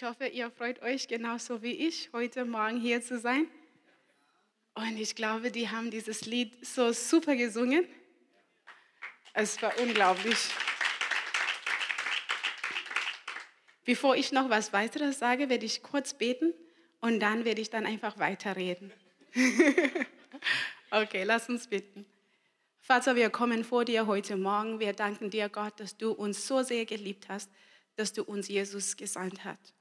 Ich hoffe, ihr freut euch genauso wie ich, heute Morgen hier zu sein. Und ich glaube, die haben dieses Lied so super gesungen. Es war unglaublich. Bevor ich noch was weiteres sage, werde ich kurz beten und dann werde ich dann einfach weiterreden. okay, lass uns beten. Vater, wir kommen vor dir heute Morgen. Wir danken dir, Gott, dass du uns so sehr geliebt hast, dass du uns Jesus gesandt hast.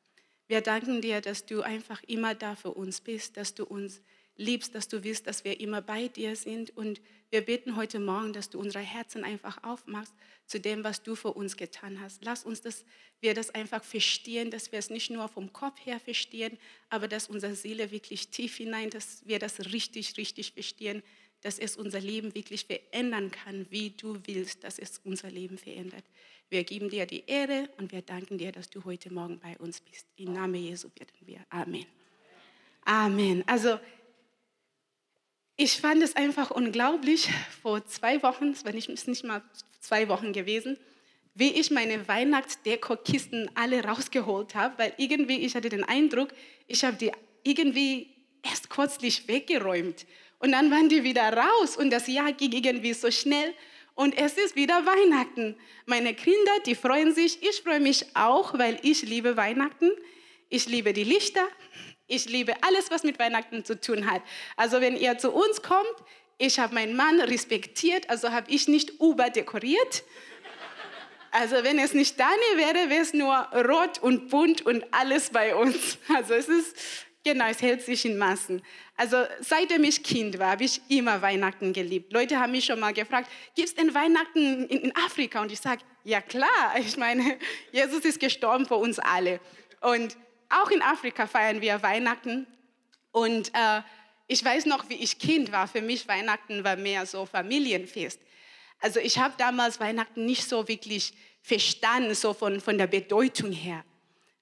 Wir danken dir, dass du einfach immer da für uns bist, dass du uns liebst, dass du willst, dass wir immer bei dir sind. Und wir beten heute Morgen, dass du unsere Herzen einfach aufmachst zu dem, was du für uns getan hast. Lass uns, dass wir das einfach verstehen, dass wir es nicht nur vom Kopf her verstehen, aber dass unsere Seele wirklich tief hinein, dass wir das richtig, richtig verstehen, dass es unser Leben wirklich verändern kann, wie du willst, dass es unser Leben verändert. Wir geben dir die Ehre und wir danken dir, dass du heute Morgen bei uns bist. Im Namen Jesu bitten wir. Amen. Amen. Also, ich fand es einfach unglaublich, vor zwei Wochen, es war nicht, nicht mal zwei Wochen gewesen, wie ich meine Weihnachtsdeko-Kisten alle rausgeholt habe, weil irgendwie, ich hatte den Eindruck, ich habe die irgendwie erst kürzlich weggeräumt und dann waren die wieder raus und das Jahr ging irgendwie so schnell und es ist wieder Weihnachten. Meine Kinder, die freuen sich, ich freue mich auch, weil ich liebe Weihnachten. Ich liebe die Lichter, ich liebe alles, was mit Weihnachten zu tun hat. Also wenn ihr zu uns kommt, ich habe meinen Mann respektiert, also habe ich nicht überdekoriert. Also wenn es nicht Dani wäre, wäre es nur rot und bunt und alles bei uns. Also es ist, genau, es hält sich in Massen. Also seitdem ich Kind war, habe ich immer Weihnachten geliebt. Leute haben mich schon mal gefragt, gibt es denn Weihnachten in, in Afrika? Und ich sage, ja klar, ich meine, Jesus ist gestorben für uns alle. Und auch in Afrika feiern wir Weihnachten. Und äh, ich weiß noch, wie ich Kind war. Für mich Weihnachten war mehr so Familienfest. Also ich habe damals Weihnachten nicht so wirklich verstanden, so von, von der Bedeutung her.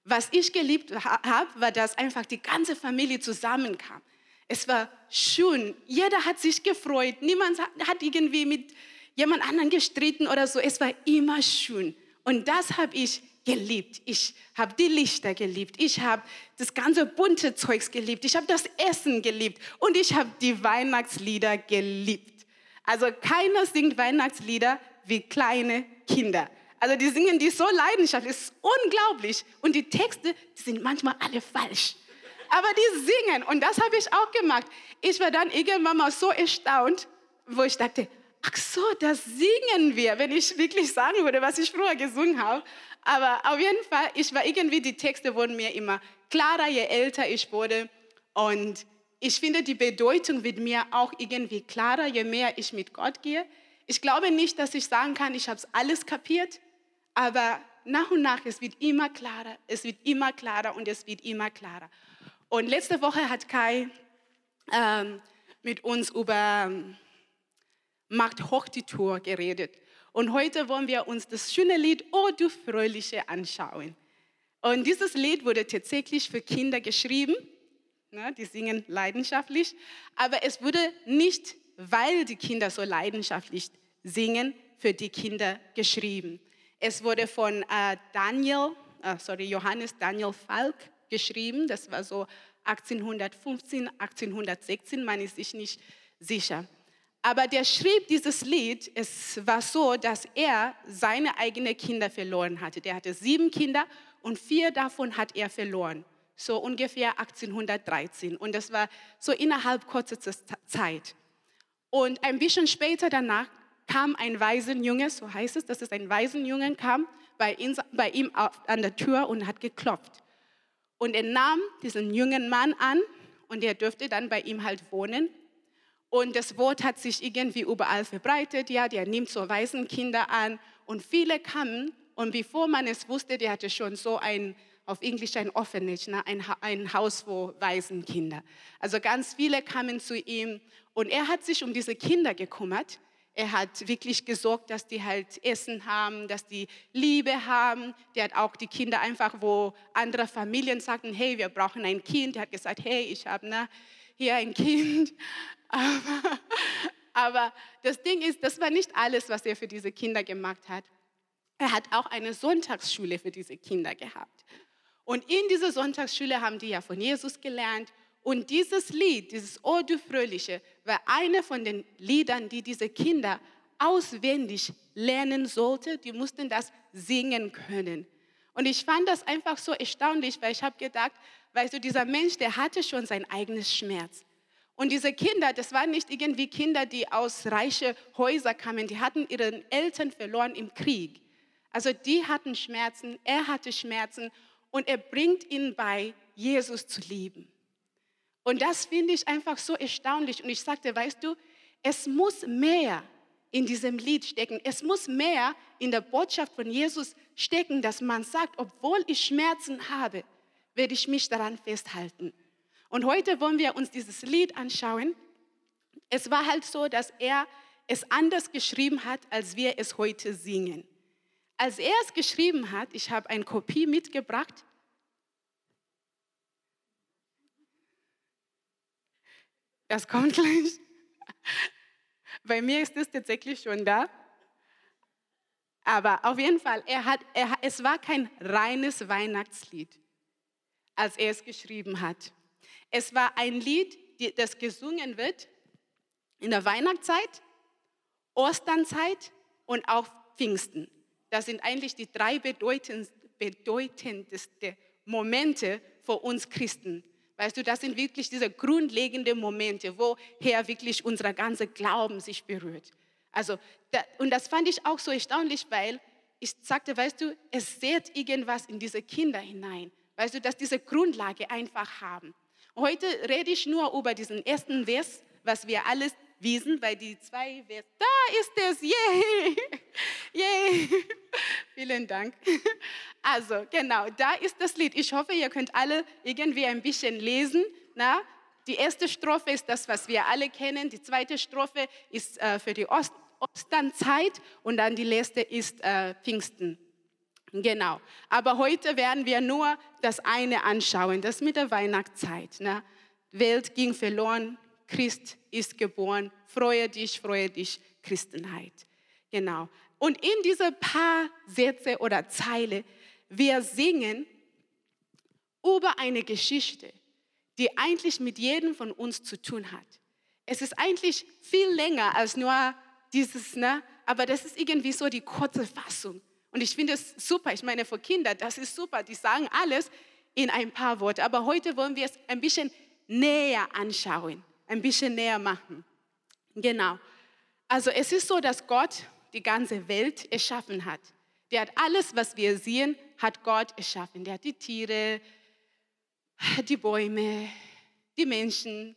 Was ich geliebt habe, war, dass einfach die ganze Familie zusammenkam. Es war schön. Jeder hat sich gefreut. Niemand hat irgendwie mit jemand anderen gestritten oder so. Es war immer schön. Und das habe ich geliebt. Ich habe die Lichter geliebt. Ich habe das ganze bunte Zeugs geliebt. Ich habe das Essen geliebt. Und ich habe die Weihnachtslieder geliebt. Also keiner singt Weihnachtslieder wie kleine Kinder. Also die singen die so leidenschaftlich, es ist unglaublich. Und die Texte, die sind manchmal alle falsch. Aber die singen und das habe ich auch gemacht. Ich war dann irgendwann mal so erstaunt, wo ich dachte, ach so, das singen wir, wenn ich wirklich sagen würde, was ich früher gesungen habe. Aber auf jeden Fall, ich war irgendwie, die Texte wurden mir immer klarer, je älter ich wurde. Und ich finde, die Bedeutung wird mir auch irgendwie klarer, je mehr ich mit Gott gehe. Ich glaube nicht, dass ich sagen kann, ich habe es alles kapiert, aber nach und nach, es wird immer klarer, es wird immer klarer und es wird immer klarer. Und letzte Woche hat Kai ähm, mit uns über ähm, Macht hoch die Tour geredet. Und heute wollen wir uns das schöne Lied Oh du Fröhliche anschauen. Und dieses Lied wurde tatsächlich für Kinder geschrieben. Ne, die singen leidenschaftlich. Aber es wurde nicht, weil die Kinder so leidenschaftlich singen, für die Kinder geschrieben. Es wurde von äh, Daniel, äh, sorry, Johannes Daniel Falk geschrieben. Das war so 1815, 1816, man ist sich nicht sicher. Aber der schrieb dieses Lied, es war so, dass er seine eigenen Kinder verloren hatte. Der hatte sieben Kinder und vier davon hat er verloren. So ungefähr 1813. Und das war so innerhalb kurzer Zeit. Und ein bisschen später danach kam ein Waisenjunge, so heißt es, dass es ein Waisenjungen kam, bei ihm, an der Tür und hat geklopft. Und er nahm diesen jungen Mann an und er durfte dann bei ihm halt wohnen. Und das Wort hat sich irgendwie überall verbreitet. Ja, der nimmt so Waisenkinder an. Und viele kamen. Und bevor man es wusste, der hatte schon so ein, auf Englisch ein Orphanage, ne? ein, ein Haus für Waisenkinder. Also ganz viele kamen zu ihm. Und er hat sich um diese Kinder gekümmert. Er hat wirklich gesorgt, dass die halt Essen haben, dass die Liebe haben. Der hat auch die Kinder einfach, wo andere Familien sagten, hey, wir brauchen ein Kind. Er hat gesagt, hey, ich habe ne, hier ein Kind. Aber, aber das Ding ist, das war nicht alles, was er für diese Kinder gemacht hat. Er hat auch eine Sonntagsschule für diese Kinder gehabt. Und in dieser Sonntagsschule haben die ja von Jesus gelernt. Und dieses Lied, dieses O du Fröhliche, war eine von den Liedern, die diese Kinder auswendig lernen sollten. Die mussten das singen können. Und ich fand das einfach so erstaunlich, weil ich habe gedacht, weißt du, dieser Mensch, der hatte schon sein eigenes Schmerz. Und diese Kinder, das waren nicht irgendwie Kinder, die aus reichen Häusern kamen, die hatten ihre Eltern verloren im Krieg. Also die hatten Schmerzen, er hatte Schmerzen und er bringt ihnen bei, Jesus zu lieben. Und das finde ich einfach so erstaunlich. Und ich sagte, weißt du, es muss mehr in diesem Lied stecken. Es muss mehr in der Botschaft von Jesus stecken, dass man sagt, obwohl ich Schmerzen habe, werde ich mich daran festhalten. Und heute wollen wir uns dieses Lied anschauen. Es war halt so, dass er es anders geschrieben hat, als wir es heute singen. Als er es geschrieben hat, ich habe eine Kopie mitgebracht. Das kommt gleich. Bei mir ist es tatsächlich schon da. Aber auf jeden Fall, er hat, er, es war kein reines Weihnachtslied, als er es geschrieben hat. Es war ein Lied, das gesungen wird in der Weihnachtszeit, Osternzeit und auch Pfingsten. Das sind eigentlich die drei bedeutendsten Momente für uns Christen. Weißt du, das sind wirklich diese grundlegenden Momente, woher wirklich unser ganzer Glauben sich berührt. Also, und das fand ich auch so erstaunlich, weil ich sagte, weißt du, es sät irgendwas in diese Kinder hinein. Weißt du, dass diese Grundlage einfach haben. Heute rede ich nur über diesen ersten Vers, was wir alles wissen, weil die zwei da ist es, yay, yay, vielen Dank. Also genau, da ist das Lied. Ich hoffe, ihr könnt alle irgendwie ein bisschen lesen. Na? Die erste Strophe ist das, was wir alle kennen. Die zweite Strophe ist äh, für die Ost Osternzeit und dann die letzte ist äh, Pfingsten. Genau. Aber heute werden wir nur das eine anschauen, das mit der Weihnachtszeit. Ne? Welt ging verloren, Christ ist geboren. Freue dich, freue dich, Christenheit. Genau. Und in diese paar Sätze oder Zeile, wir singen über eine Geschichte, die eigentlich mit jedem von uns zu tun hat. Es ist eigentlich viel länger als nur dieses, ne? aber das ist irgendwie so die kurze Fassung. Und ich finde es super. Ich meine, für Kinder, das ist super. Die sagen alles in ein paar Worte. Aber heute wollen wir es ein bisschen näher anschauen, ein bisschen näher machen. Genau. Also es ist so, dass Gott die ganze Welt erschaffen hat. Der hat alles, was wir sehen, hat Gott erschaffen. Der hat die Tiere, die Bäume, die Menschen,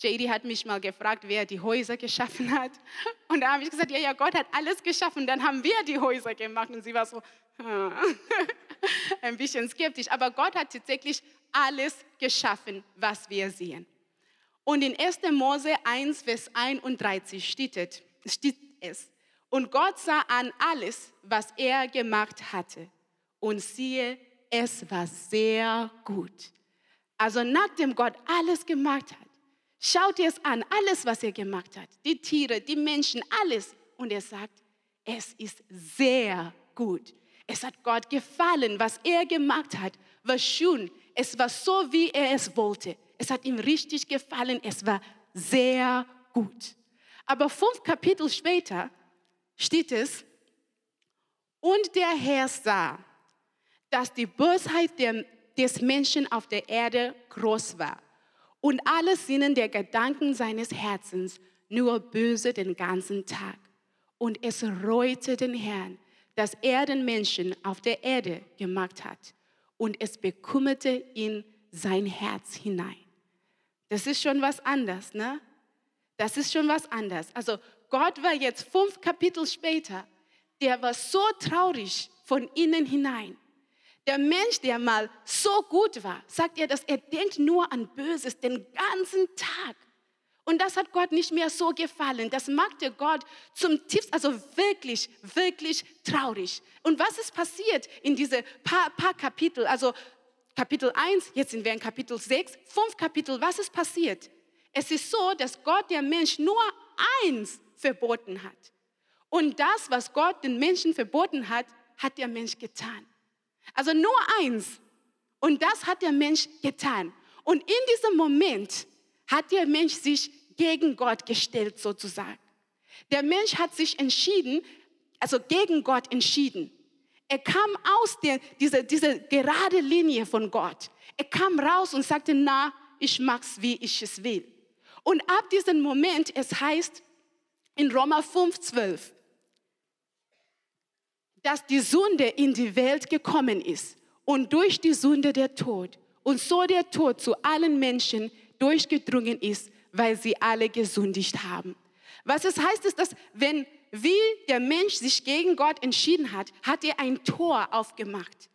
JD hat mich mal gefragt, wer die Häuser geschaffen hat. Und da habe ich gesagt, ja, ja, Gott hat alles geschaffen, dann haben wir die Häuser gemacht. Und sie war so ein bisschen skeptisch. Aber Gott hat tatsächlich alles geschaffen, was wir sehen. Und in 1. Mose 1, Vers 31 steht es, und Gott sah an alles, was er gemacht hatte. Und siehe, es war sehr gut. Also nachdem Gott alles gemacht hat, Schaut ihr es an, alles, was er gemacht hat, die Tiere, die Menschen, alles. Und er sagt, es ist sehr gut. Es hat Gott gefallen, was er gemacht hat, war schön. Es war so, wie er es wollte. Es hat ihm richtig gefallen. Es war sehr gut. Aber fünf Kapitel später steht es, und der Herr sah, dass die Bosheit des Menschen auf der Erde groß war und alle Sinnen der Gedanken seines Herzens nur böse den ganzen Tag. Und es reute den Herrn, dass er den Menschen auf der Erde gemacht hat und es bekümmerte ihn sein Herz hinein. Das ist schon was anderes, ne? Das ist schon was anderes. Also Gott war jetzt fünf Kapitel später, der war so traurig von innen hinein. Der Mensch, der mal so gut war, sagt er, dass er denkt nur an Böses den ganzen Tag. Und das hat Gott nicht mehr so gefallen. Das machte Gott zum tiefsten, also wirklich, wirklich traurig. Und was ist passiert in diese paar, paar Kapitel? Also Kapitel 1, jetzt sind wir in Kapitel 6, fünf Kapitel. Was ist passiert? Es ist so, dass Gott der Mensch nur eins verboten hat. Und das, was Gott den Menschen verboten hat, hat der Mensch getan. Also nur eins. Und das hat der Mensch getan. Und in diesem Moment hat der Mensch sich gegen Gott gestellt sozusagen. Der Mensch hat sich entschieden, also gegen Gott entschieden. Er kam aus der, dieser, dieser gerade Linie von Gott. Er kam raus und sagte, na, ich mach's, wie ich es will. Und ab diesem Moment, es heißt in Roma 5, 12, dass die Sünde in die Welt gekommen ist und durch die Sünde der Tod und so der Tod zu allen Menschen durchgedrungen ist, weil sie alle gesündigt haben. Was es heißt, ist, dass wenn wie der Mensch sich gegen Gott entschieden hat, hat er ein Tor aufgemacht.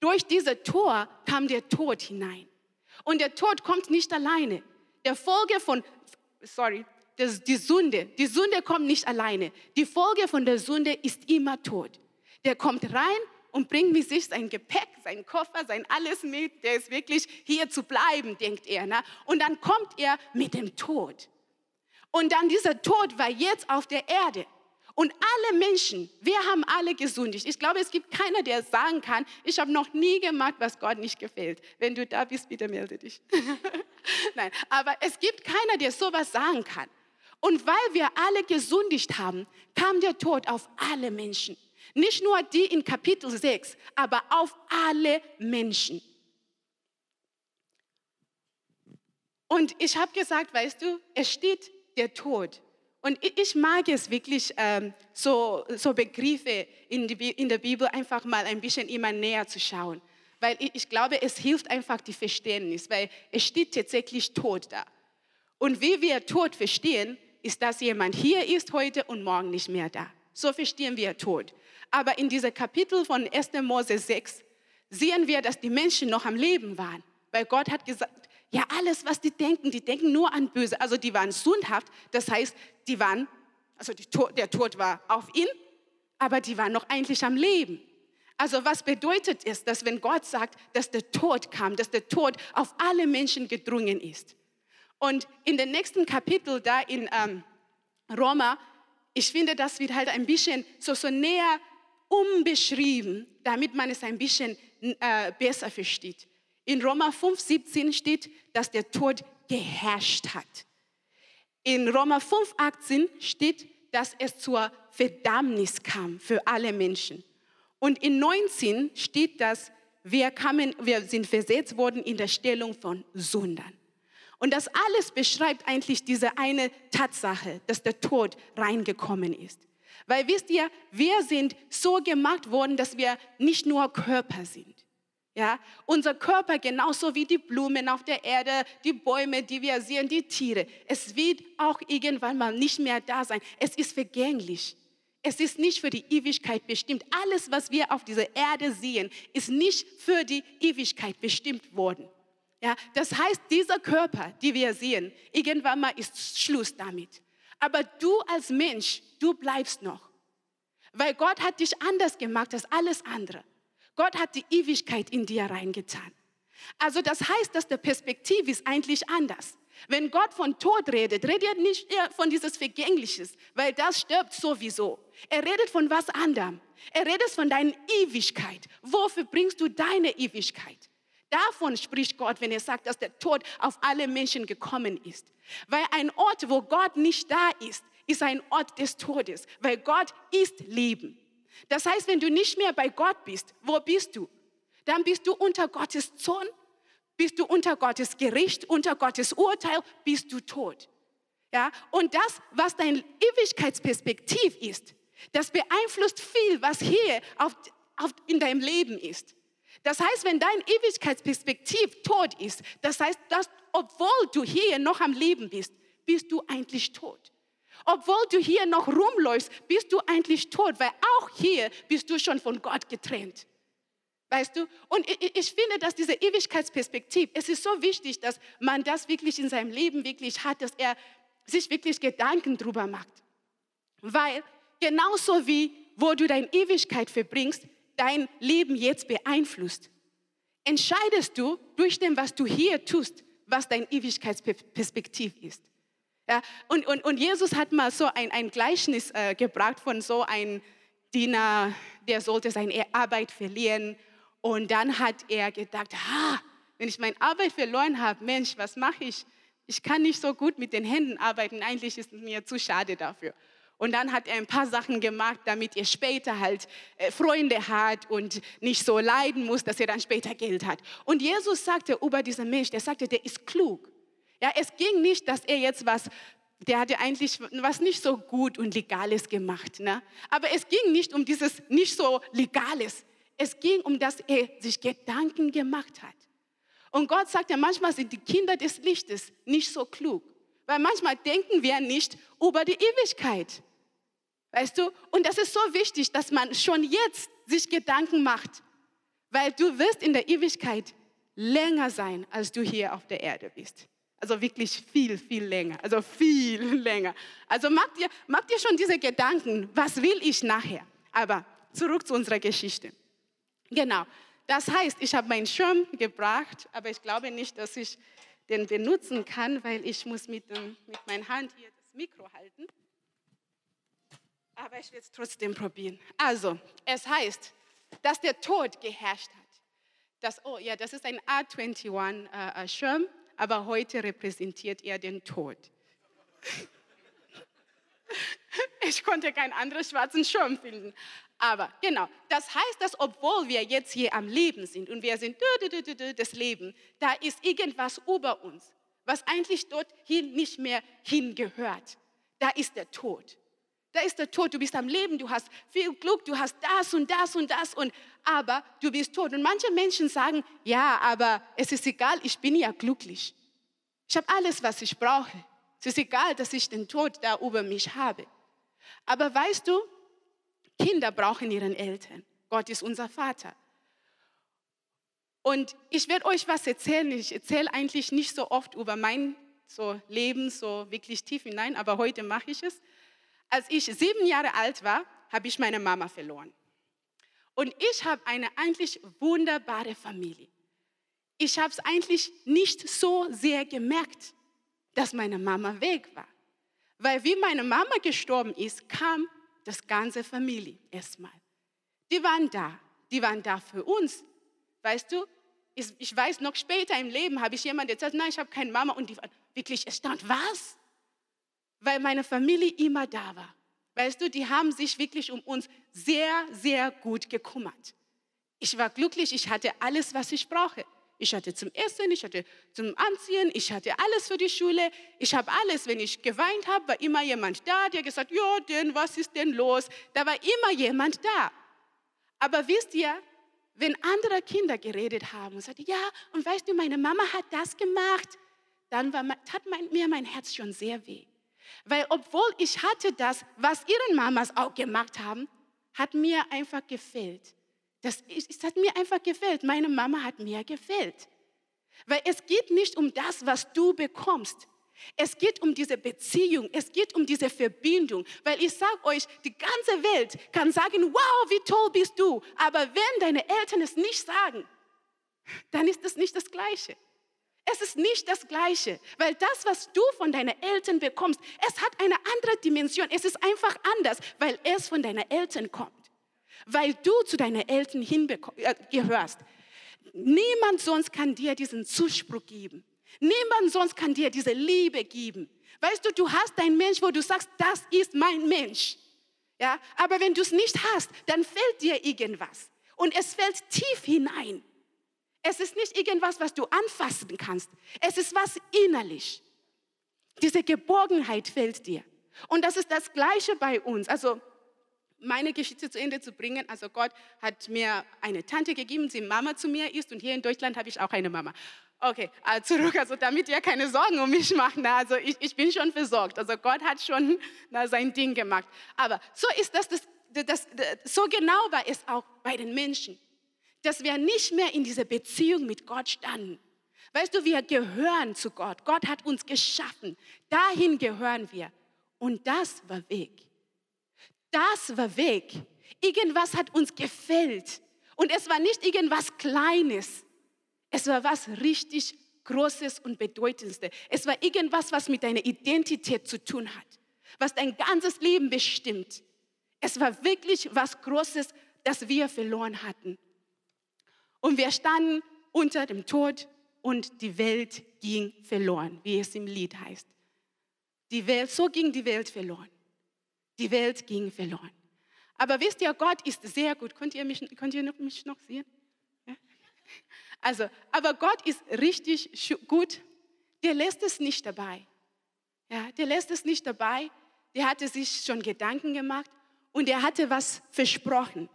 Durch dieses Tor kam der Tod hinein. Und der Tod kommt nicht alleine. Der Folge von, sorry, das, die Sünde, die Sünde kommt nicht alleine. Die Folge von der Sünde ist immer Tod. Der kommt rein und bringt mit sich sein Gepäck, sein Koffer, sein alles mit. Der ist wirklich hier zu bleiben, denkt er. Ne? Und dann kommt er mit dem Tod. Und dann dieser Tod war jetzt auf der Erde. Und alle Menschen, wir haben alle gesündigt. Ich glaube, es gibt keiner, der sagen kann, ich habe noch nie gemacht, was Gott nicht gefällt. Wenn du da bist, bitte melde dich. Nein, aber es gibt keiner, der sowas sagen kann. Und weil wir alle gesündigt haben, kam der Tod auf alle Menschen. Nicht nur die in Kapitel 6, aber auf alle Menschen. Und ich habe gesagt, weißt du, es steht der Tod. Und ich mag es wirklich, ähm, so, so Begriffe in, die, in der Bibel einfach mal ein bisschen immer näher zu schauen. Weil ich, glaube, es hilft einfach die Verständnis, weil es steht tatsächlich Tod da. Und wie wir Tod verstehen, ist, dass jemand hier ist heute und morgen nicht mehr da. So verstehen wir Tod. Aber in diesem Kapitel von 1. Mose 6 sehen wir, dass die Menschen noch am Leben waren. Weil Gott hat gesagt, ja, alles, was die denken, die denken nur an Böse. Also die waren sündhaft, das heißt, die waren, also die, der Tod war auf ihn, aber die waren noch eigentlich am Leben. Also was bedeutet es, dass wenn Gott sagt, dass der Tod kam, dass der Tod auf alle Menschen gedrungen ist? Und in den nächsten Kapitel da in ähm, Roma, ich finde, das wird halt ein bisschen so, so näher umbeschrieben, damit man es ein bisschen äh, besser versteht. In Roma 5,17 steht, dass der Tod geherrscht hat. In Roma 5,18 steht, dass es zur Verdammnis kam für alle Menschen. Und in 19 steht, dass wir, kamen, wir sind versetzt worden in der Stellung von Sündern. Und das alles beschreibt eigentlich diese eine Tatsache, dass der Tod reingekommen ist. Weil wisst ihr, wir sind so gemacht worden, dass wir nicht nur Körper sind. Ja, unser Körper genauso wie die Blumen auf der Erde, die Bäume, die wir sehen, die Tiere. Es wird auch irgendwann mal nicht mehr da sein. Es ist vergänglich. Es ist nicht für die Ewigkeit bestimmt. Alles, was wir auf dieser Erde sehen, ist nicht für die Ewigkeit bestimmt worden. Ja, das heißt, dieser Körper, die wir sehen, irgendwann mal ist Schluss damit. Aber du als Mensch, du bleibst noch. Weil Gott hat dich anders gemacht als alles andere. Gott hat die Ewigkeit in dir reingetan. Also das heißt, dass der Perspektiv ist eigentlich anders. Wenn Gott von Tod redet, redet er nicht von dieses Vergängliches, weil das stirbt sowieso. Er redet von was anderem. Er redet von deiner Ewigkeit. Wofür bringst du deine Ewigkeit? Davon spricht Gott, wenn er sagt, dass der Tod auf alle Menschen gekommen ist. Weil ein Ort, wo Gott nicht da ist, ist ein Ort des Todes, weil Gott ist Leben. Das heißt, wenn du nicht mehr bei Gott bist, wo bist du? Dann bist du unter Gottes Zorn, bist du unter Gottes Gericht, unter Gottes Urteil, bist du tot. Ja? Und das, was dein Ewigkeitsperspektiv ist, Das beeinflusst viel, was hier auf, auf, in deinem Leben ist. Das heißt, wenn dein Ewigkeitsperspektiv tot ist, das heißt, dass, obwohl du hier noch am Leben bist, bist du eigentlich tot. Obwohl du hier noch rumläufst, bist du eigentlich tot, weil auch hier bist du schon von Gott getrennt. Weißt du? Und ich, finde, dass diese Ewigkeitsperspektive, es ist so wichtig, dass man das wirklich in seinem Leben wirklich hat, dass er sich wirklich Gedanken drüber macht. Weil genauso wie wo du deine Ewigkeit verbringst, dein Leben jetzt beeinflusst, entscheidest du durch dem, was du hier tust, was dein Ewigkeitsperspektiv ist. Ja, und, und, und Jesus hat mal so ein, ein Gleichnis äh, gebracht von so einem Diener, der sollte seine Arbeit verlieren. Und dann hat er gedacht, ha, wenn ich meine Arbeit verloren habe, Mensch, was mache ich? Ich kann nicht so gut mit den Händen arbeiten, eigentlich ist es mir zu schade dafür. Und dann hat er ein paar Sachen gemacht, damit er später halt äh, Freunde hat und nicht so leiden muss, dass er dann später Geld hat. Und Jesus sagte über diesen Mensch, der sagte, der ist klug. Ja, es ging nicht, dass er jetzt was, der hatte eigentlich was nicht so gut und Legales gemacht. Ne? Aber es ging nicht um dieses nicht so Legales. Es ging um, dass er sich Gedanken gemacht hat. Und Gott sagt ja, manchmal sind die Kinder des Lichtes nicht so klug. Weil manchmal denken wir nicht über die Ewigkeit. Weißt du? Und das ist so wichtig, dass man schon jetzt sich Gedanken macht. Weil du wirst in der Ewigkeit länger sein, als du hier auf der Erde bist. Also wirklich viel, viel länger. Also viel länger. Also mach dir, mach dir schon diese Gedanken, was will ich nachher? Aber zurück zu unserer Geschichte. Genau. Das heißt, ich habe meinen Schirm gebracht, aber ich glaube nicht, dass ich den benutzen kann, weil ich muss mit, dem, mit meiner Hand hier das Mikro halten. Aber ich werde es trotzdem probieren. Also, es heißt, dass der Tod geherrscht hat. Das, oh ja, das ist ein A21-Schirm, äh, aber heute repräsentiert er den Tod. Ich konnte keinen anderen schwarzen Schirm finden. Aber genau, das heißt, dass obwohl wir jetzt hier am Leben sind und wir sind das Leben, da ist irgendwas über uns, was eigentlich dorthin nicht mehr hingehört. Da ist der Tod. Da ist der Tod. Du bist am Leben, du hast viel Glück, du hast das und das und das und aber du bist tot. Und manche Menschen sagen, ja, aber es ist egal, ich bin ja glücklich. Ich habe alles, was ich brauche. Es ist egal, dass ich den Tod da über mich habe. Aber weißt du, Kinder brauchen ihren Eltern. Gott ist unser Vater. Und ich werde euch was erzählen. Ich erzähle eigentlich nicht so oft über mein so Leben so wirklich tief hinein, aber heute mache ich es. Als ich sieben Jahre alt war, habe ich meine Mama verloren. Und ich habe eine eigentlich wunderbare Familie. Ich habe es eigentlich nicht so sehr gemerkt, dass meine Mama weg war. Weil wie meine Mama gestorben ist, kam das ganze Familie erstmal. Die waren da, die waren da für uns. Weißt du, ich, weiß, noch später im Leben habe ich jemanden erzählt, nein, ich habe keine Mama und die waren wirklich erstaunt. Was? Weil meine Familie immer da war. Weißt du, die haben sich wirklich um uns sehr, sehr gut gekümmert. Ich war glücklich, ich hatte alles, was ich brauche. Ich hatte zum Essen, ich hatte zum Anziehen, ich hatte alles für die Schule. Ich habe alles, wenn ich geweint habe, war immer jemand da, der gesagt, ja, denn was ist denn los? Da war immer jemand da. Aber wisst ihr, wenn andere Kinder geredet haben und sagten, ja, und weißt du, meine Mama hat das gemacht, dann war, tat mir mein Herz schon sehr weh. Weil obwohl ich hatte das, was ihre Mamas auch gemacht haben, hat mir einfach gefehlt. Das, es hat mir einfach gefällt. Meine Mama hat mir gefällt. Weil es geht nicht um das, was du bekommst. Es geht um diese Beziehung, es geht um diese Verbindung. Weil ich sage euch, die ganze Welt kann sagen, wow, wie toll bist du. Aber wenn deine Eltern es nicht sagen, dann ist es nicht das Gleiche. Es ist nicht das Gleiche, weil das, was du von deinen Eltern bekommst, es hat eine andere Dimension. Es ist einfach anders, weil es von deinen Eltern kommt weil du zu deinen Eltern. Äh, Niemand sonst kann dir diesen Zuspruch geben. Niemand sonst kann dir diese Liebe geben. Weißt du, du hast einen Mensch, wo du sagst, das ist mein Mensch. Ja, aber wenn du es nicht hast, dann fällt dir irgendwas. Und es fällt tief hinein. Es ist nicht irgendwas, was du anfassen kannst. Es ist was innerlich. Diese Geborgenheit fällt dir. Und das ist das Gleiche bei uns. Also meine Geschichte zu Ende zu bringen. Also Gott hat mir eine Tante gegeben, die Mama zu mir ist und hier in Deutschland habe ich auch eine Mama. Okay, also zurück, also damit ihr keine Sorgen um mich macht. Na, also ich, ich bin schon versorgt. Also Gott hat schon na, sein Ding gemacht. Aber so ist das, das, das, das, so genau war es auch bei den Menschen, dass wir nicht mehr in dieser Beziehung mit Gott standen. Weißt du, wir gehören zu Gott. Gott hat uns geschaffen. Dahin gehören wir. Und das war weg. Das war weg. Irgendwas hat uns gefällt. Und es war nicht irgendwas Kleines. Es war was richtig Großes und Bedeutendstes. Es war irgendwas, was mit deiner Identität zu tun hat, was dein ganzes Leben bestimmt. Es war wirklich was Großes, das wir verloren hatten. Und wir standen unter dem Tod und die Welt ging verloren, wie es im Lied heißt. Die Welt, so ging die Welt verloren. Die Welt ging verloren. Aber wisst ihr, Gott ist sehr gut. Könnt ihr mich, könnt ihr mich noch sehen? Also, aber Gott ist richtig gut. Der lässt es nicht dabei. Ja, der lässt es nicht dabei. Der hatte sich schon Gedanken gemacht und er hatte was versprochen.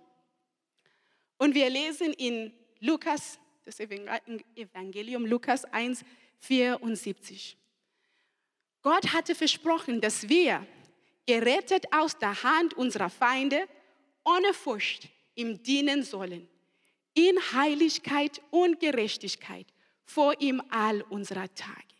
Und wir lesen in Lukas, das Evangelium Lukas 1, 74. Gott hatte versprochen, dass wir, gerettet aus der Hand unserer Feinde, ohne Furcht ihm dienen sollen, in Heiligkeit und Gerechtigkeit vor ihm all unserer Tage.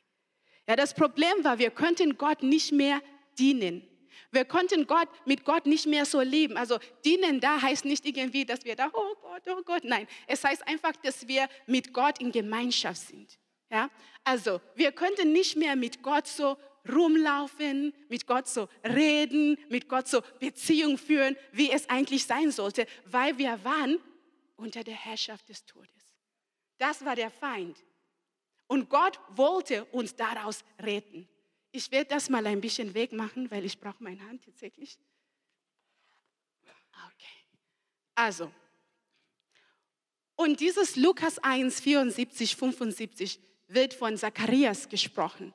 Ja, das Problem war, wir könnten Gott nicht mehr dienen. Wir konnten Gott, mit Gott nicht mehr so leben. Also dienen da heißt nicht irgendwie, dass wir da, oh Gott, oh Gott. Nein, es heißt einfach, dass wir mit Gott in Gemeinschaft sind. Ja? Also wir könnten nicht mehr mit Gott so rumlaufen, mit Gott so reden, mit Gott so Beziehung führen, wie es eigentlich sein sollte, weil wir waren unter der Herrschaft des Todes. Das war der Feind. Und Gott wollte uns daraus retten. Ich werde das mal ein bisschen wegmachen, weil ich brauche meine Hand tatsächlich. Okay. Also, und dieses Lukas 1, 74, 75 wird von Zacharias gesprochen.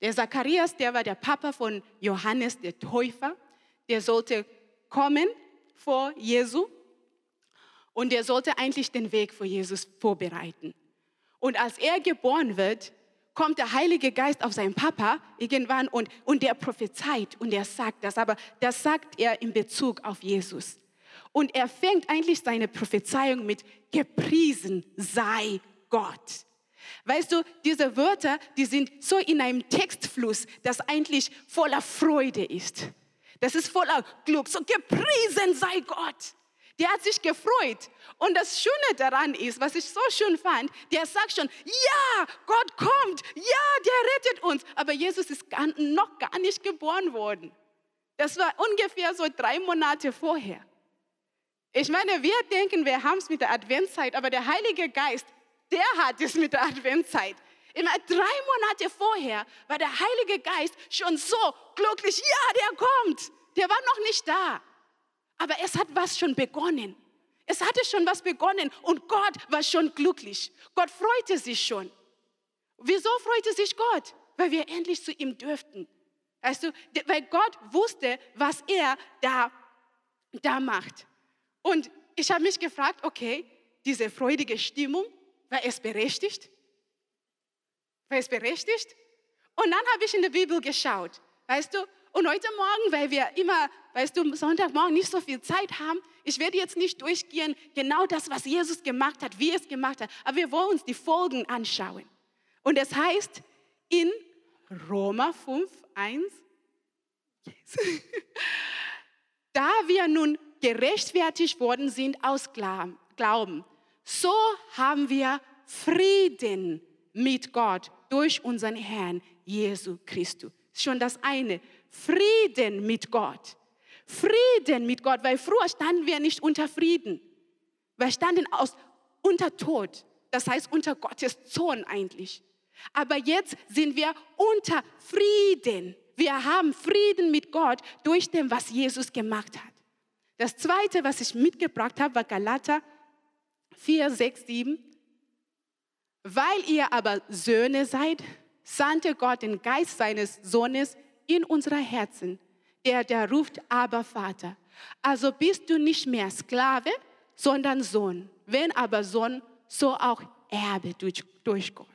Der Zacharias, der war der Papa von Johannes der Täufer. Der sollte kommen vor Jesu und der sollte eigentlich den Weg vor Jesus vorbereiten. Und als er geboren wird, kommt der Heilige Geist auf seinen Papa irgendwann und, und der prophezeit und er sagt das, aber das sagt er in Bezug auf Jesus. Und er fängt eigentlich seine Prophezeiung mit gepriesen sei Gott. Weißt du, diese Wörter, die sind so in einem Textfluss, das eigentlich voller Freude ist. Das ist voller Glück. So gepriesen sei Gott. Der hat sich gefreut. Und das Schöne daran ist, was ich so schön fand, der sagt schon, ja, Gott kommt, ja, der rettet uns. Aber Jesus ist noch gar nicht geboren worden. Das war ungefähr so drei Monate vorher. Ich meine, wir denken, wir haben es mit der Adventszeit, aber der Heilige Geist der hat es mit der Adventszeit. Immer drei Monate vorher war der Heilige Geist schon so glücklich. Ja, der kommt. Der war noch nicht da. Aber es hat was schon begonnen. Es hatte schon was begonnen und Gott war schon glücklich. Gott freute sich schon. Wieso freute sich Gott? Weil wir endlich zu ihm dürften. Weißt du, weil Gott wusste, was er da, da macht. Und ich habe mich gefragt, okay, diese freudige Stimmung, war es berechtigt? War es berechtigt? Und dann habe ich in der Bibel geschaut, weißt du, und heute Morgen, weil wir immer, weißt du, Sonntagmorgen nicht so viel Zeit haben, ich werde jetzt nicht durchgehen, genau das, was Jesus gemacht hat, wie er es gemacht hat, aber wir wollen uns die Folgen anschauen. Und es heißt in Roma 5, 1, yes. da wir nun gerechtfertigt worden sind aus Glauben, so haben wir Frieden mit Gott durch unseren Herrn Jesu Christus. Schon das eine. Frieden mit Gott. Frieden mit Gott, weil früher standen wir nicht unter Frieden. Wir standen aus, unter Tod. Das heißt unter Gottes Zorn eigentlich. Aber jetzt sind wir unter Frieden. Wir haben Frieden mit Gott durch dem, was Jesus gemacht hat. Das zweite, was ich mitgebracht habe, war Galater 4, 6, 7. Weil ihr aber Söhne seid, sandte Gott den Geist seines Sohnes in unsere Herzen, der der ruft, aber Vater. Also bist du nicht mehr Sklave, sondern Sohn. Wenn aber Sohn, so auch Erbe durch, durch Gott.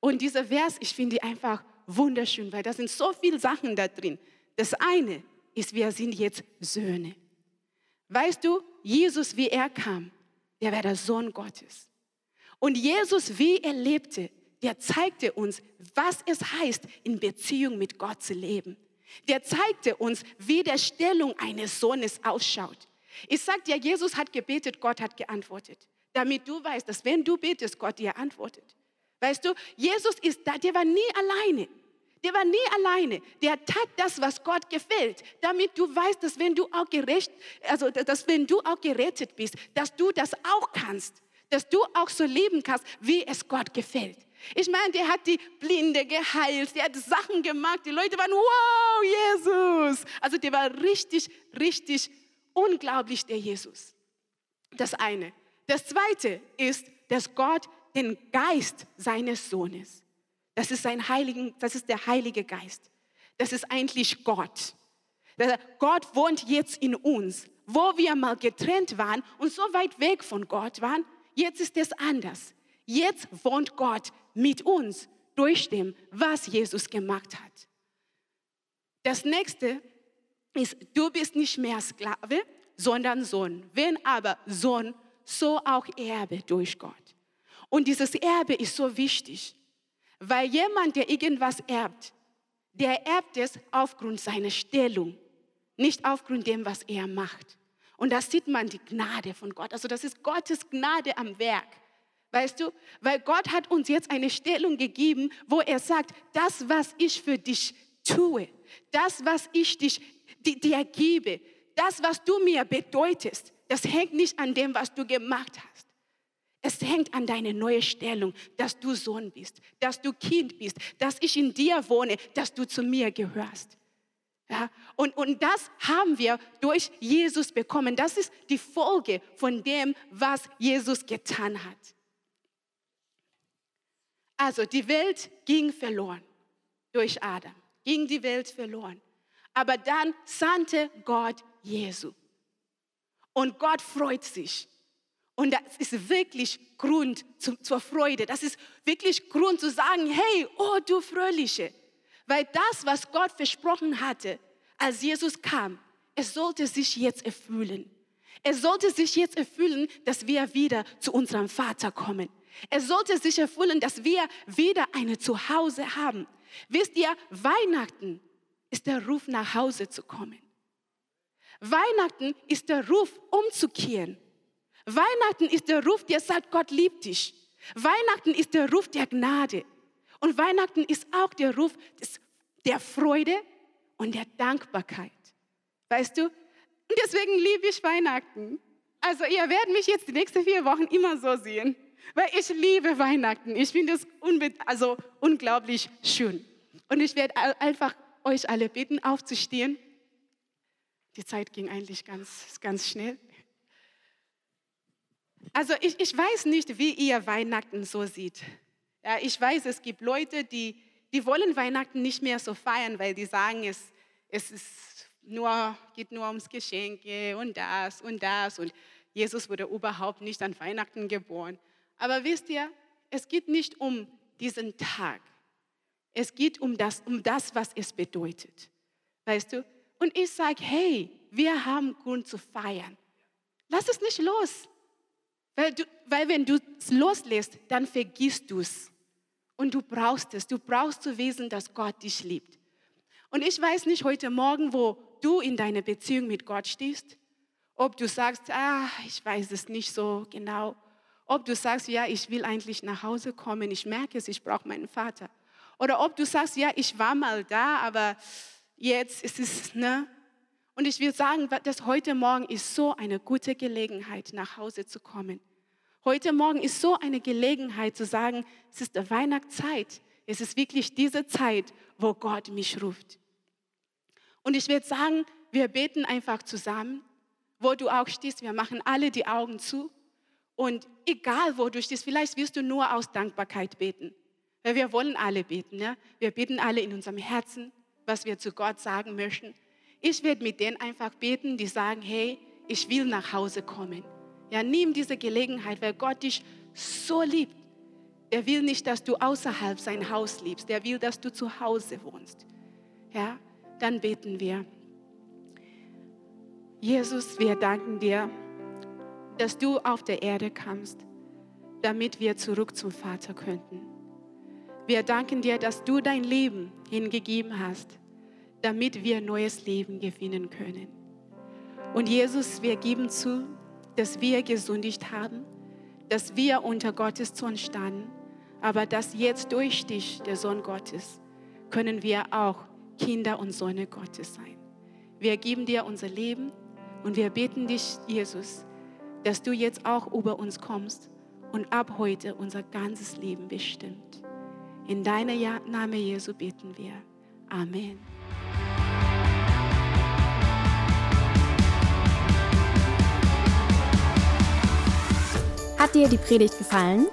Und dieser Vers, ich finde einfach wunderschön, weil da sind so viele Sachen da drin. Das eine ist, wir sind jetzt Söhne. Weißt du, Jesus, wie er kam, der war der Sohn Gottes. Und Jesus, wie er lebte, der zeigte uns, was es heißt, in Beziehung mit Gott zu leben. Der zeigte uns, wie der Stellung eines Sohnes ausschaut. Ich sage dir, Jesus hat gebetet, Gott hat geantwortet. Damit du weißt, dass wenn du betest, Gott dir antwortet. Weißt du, Jesus ist da, der war nie alleine. Der war nie alleine. Der tat das, was Gott gefällt, damit du weißt, dass wenn du auch gerecht, also dass wenn du auch gerettet bist, dass du das auch kannst, dass du auch so leben kannst, wie es Gott gefällt. Ich meine, der hat die Blinde geheilt, der hat Sachen gemacht, die Leute waren, wow, Jesus. Also der war richtig, richtig unglaublich, der Jesus. Das eine. Das zweite ist, dass Gott den Geist seines Sohnes, das ist, sein Heiligen, das ist der Heilige Geist, das ist eigentlich Gott. Gott wohnt jetzt in uns. Wo wir mal getrennt waren und so weit weg von Gott waren, jetzt ist es anders. Jetzt wohnt Gott mit uns durch dem, was Jesus gemacht hat. Das nächste ist, du bist nicht mehr Sklave, sondern Sohn. Wenn aber Sohn, so auch Erbe durch Gott. Und dieses Erbe ist so wichtig, weil jemand, der irgendwas erbt, der erbt es aufgrund seiner Stellung, nicht aufgrund dem, was er macht. Und da sieht man die Gnade von Gott. Also das ist Gottes Gnade am Werk. Weißt du, weil Gott hat uns jetzt eine Stellung gegeben, wo er sagt, das, was ich für dich tue, das, was ich dich, dir gebe, das, was du mir bedeutest, das hängt nicht an dem, was du gemacht hast. Es hängt an deine neue Stellung, dass du Sohn bist, dass du Kind bist, dass ich in dir wohne, dass du zu mir gehörst. Ja, und, und das haben wir durch Jesus bekommen. Das ist die Folge von dem, was Jesus getan hat. Also die Welt ging verloren durch Adam, ging die Welt verloren. Aber dann sandte Gott Jesu. Und Gott freut sich. Und das ist wirklich Grund zu, zur Freude. Das ist wirklich Grund zu sagen, hey, oh du Fröhliche. Weil das, was Gott versprochen hatte, als Jesus kam, es sollte sich jetzt erfüllen. Es sollte sich jetzt erfüllen, dass wir wieder zu unserem Vater kommen. Es sollte sich erfüllen, dass wir wieder ein Zuhause haben. Wisst ihr, Weihnachten ist der Ruf, nach Hause zu kommen. Weihnachten ist der Ruf, umzukehren. Weihnachten ist der Ruf, der sagt, Gott liebt dich. Weihnachten ist der Ruf der Gnade. Und Weihnachten ist auch der Ruf des, der Freude und der Dankbarkeit. Weißt du? Und deswegen liebe ich Weihnachten. Also ihr werdet mich jetzt die nächsten vier Wochen immer so sehen, weil ich liebe Weihnachten. Ich finde es also unglaublich schön. Und ich werde einfach euch alle bitten, aufzustehen. Die Zeit ging eigentlich ganz, ganz schnell. Also ich, ich weiß nicht, wie ihr Weihnachten so sieht. Ja, ich weiß, es gibt Leute, die, die wollen Weihnachten nicht mehr so feiern, weil die sagen, es, es ist nur, geht nur ums Geschenke und das und das. Und Jesus wurde überhaupt nicht an Weihnachten geboren. Aber wisst ihr, es geht nicht um diesen Tag. Es geht um das, um das was es bedeutet. Weißt du? Und ich sage, hey, wir haben Grund zu feiern. Lass es nicht los. Weil, du, weil wenn du es loslässt, dann vergisst du es. Und du brauchst es. Du brauchst zu wissen, dass Gott dich liebt. Und ich weiß nicht heute Morgen, wo du in deiner Beziehung mit Gott stehst. Ob du sagst, ah, ich weiß es nicht so genau. Ob du sagst, ja, ich will eigentlich nach Hause kommen, ich merke es, ich brauche meinen Vater. Oder ob du sagst, ja, ich war mal da, aber jetzt ist es, ne? Und ich will sagen, dass heute Morgen ist so eine gute Gelegenheit, nach Hause zu kommen. Heute Morgen ist so eine Gelegenheit zu sagen, es ist der Weihnachtszeit. Es ist wirklich diese Zeit, wo Gott mich ruft. Und ich würde sagen, wir beten einfach zusammen, wo du auch stehst. Wir machen alle die Augen zu. Und egal, wo du stehst, vielleicht wirst du nur aus Dankbarkeit beten. Weil wir wollen alle beten. Ja? Wir beten alle in unserem Herzen, was wir zu Gott sagen möchten. Ich werde mit denen einfach beten, die sagen, hey, ich will nach Hause kommen. Ja, nimm diese Gelegenheit, weil Gott dich so liebt. Er will nicht, dass du außerhalb sein Haus liebst. Er will, dass du zu Hause wohnst. Ja, dann beten wir. Jesus, wir danken dir, dass du auf der Erde kamst, damit wir zurück zum Vater könnten. Wir danken dir, dass du dein Leben hingegeben hast, damit wir neues Leben gewinnen können. Und Jesus, wir geben zu, dass wir gesündigt haben, dass wir unter Gottes Zorn standen, aber dass jetzt durch dich, der Sohn Gottes, können wir auch Kinder und Söhne Gottes sein. Wir geben dir unser Leben und wir beten dich, Jesus, dass du jetzt auch über uns kommst und ab heute unser ganzes Leben bestimmt. In deinem Namen Jesu beten wir. Amen. Hat dir die Predigt gefallen?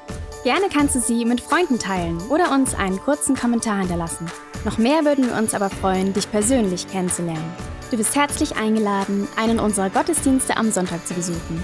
Gerne kannst du sie mit Freunden teilen oder uns einen kurzen Kommentar hinterlassen. Noch mehr würden wir uns aber freuen, dich persönlich kennenzulernen. Du bist herzlich eingeladen, einen unserer Gottesdienste am Sonntag zu besuchen.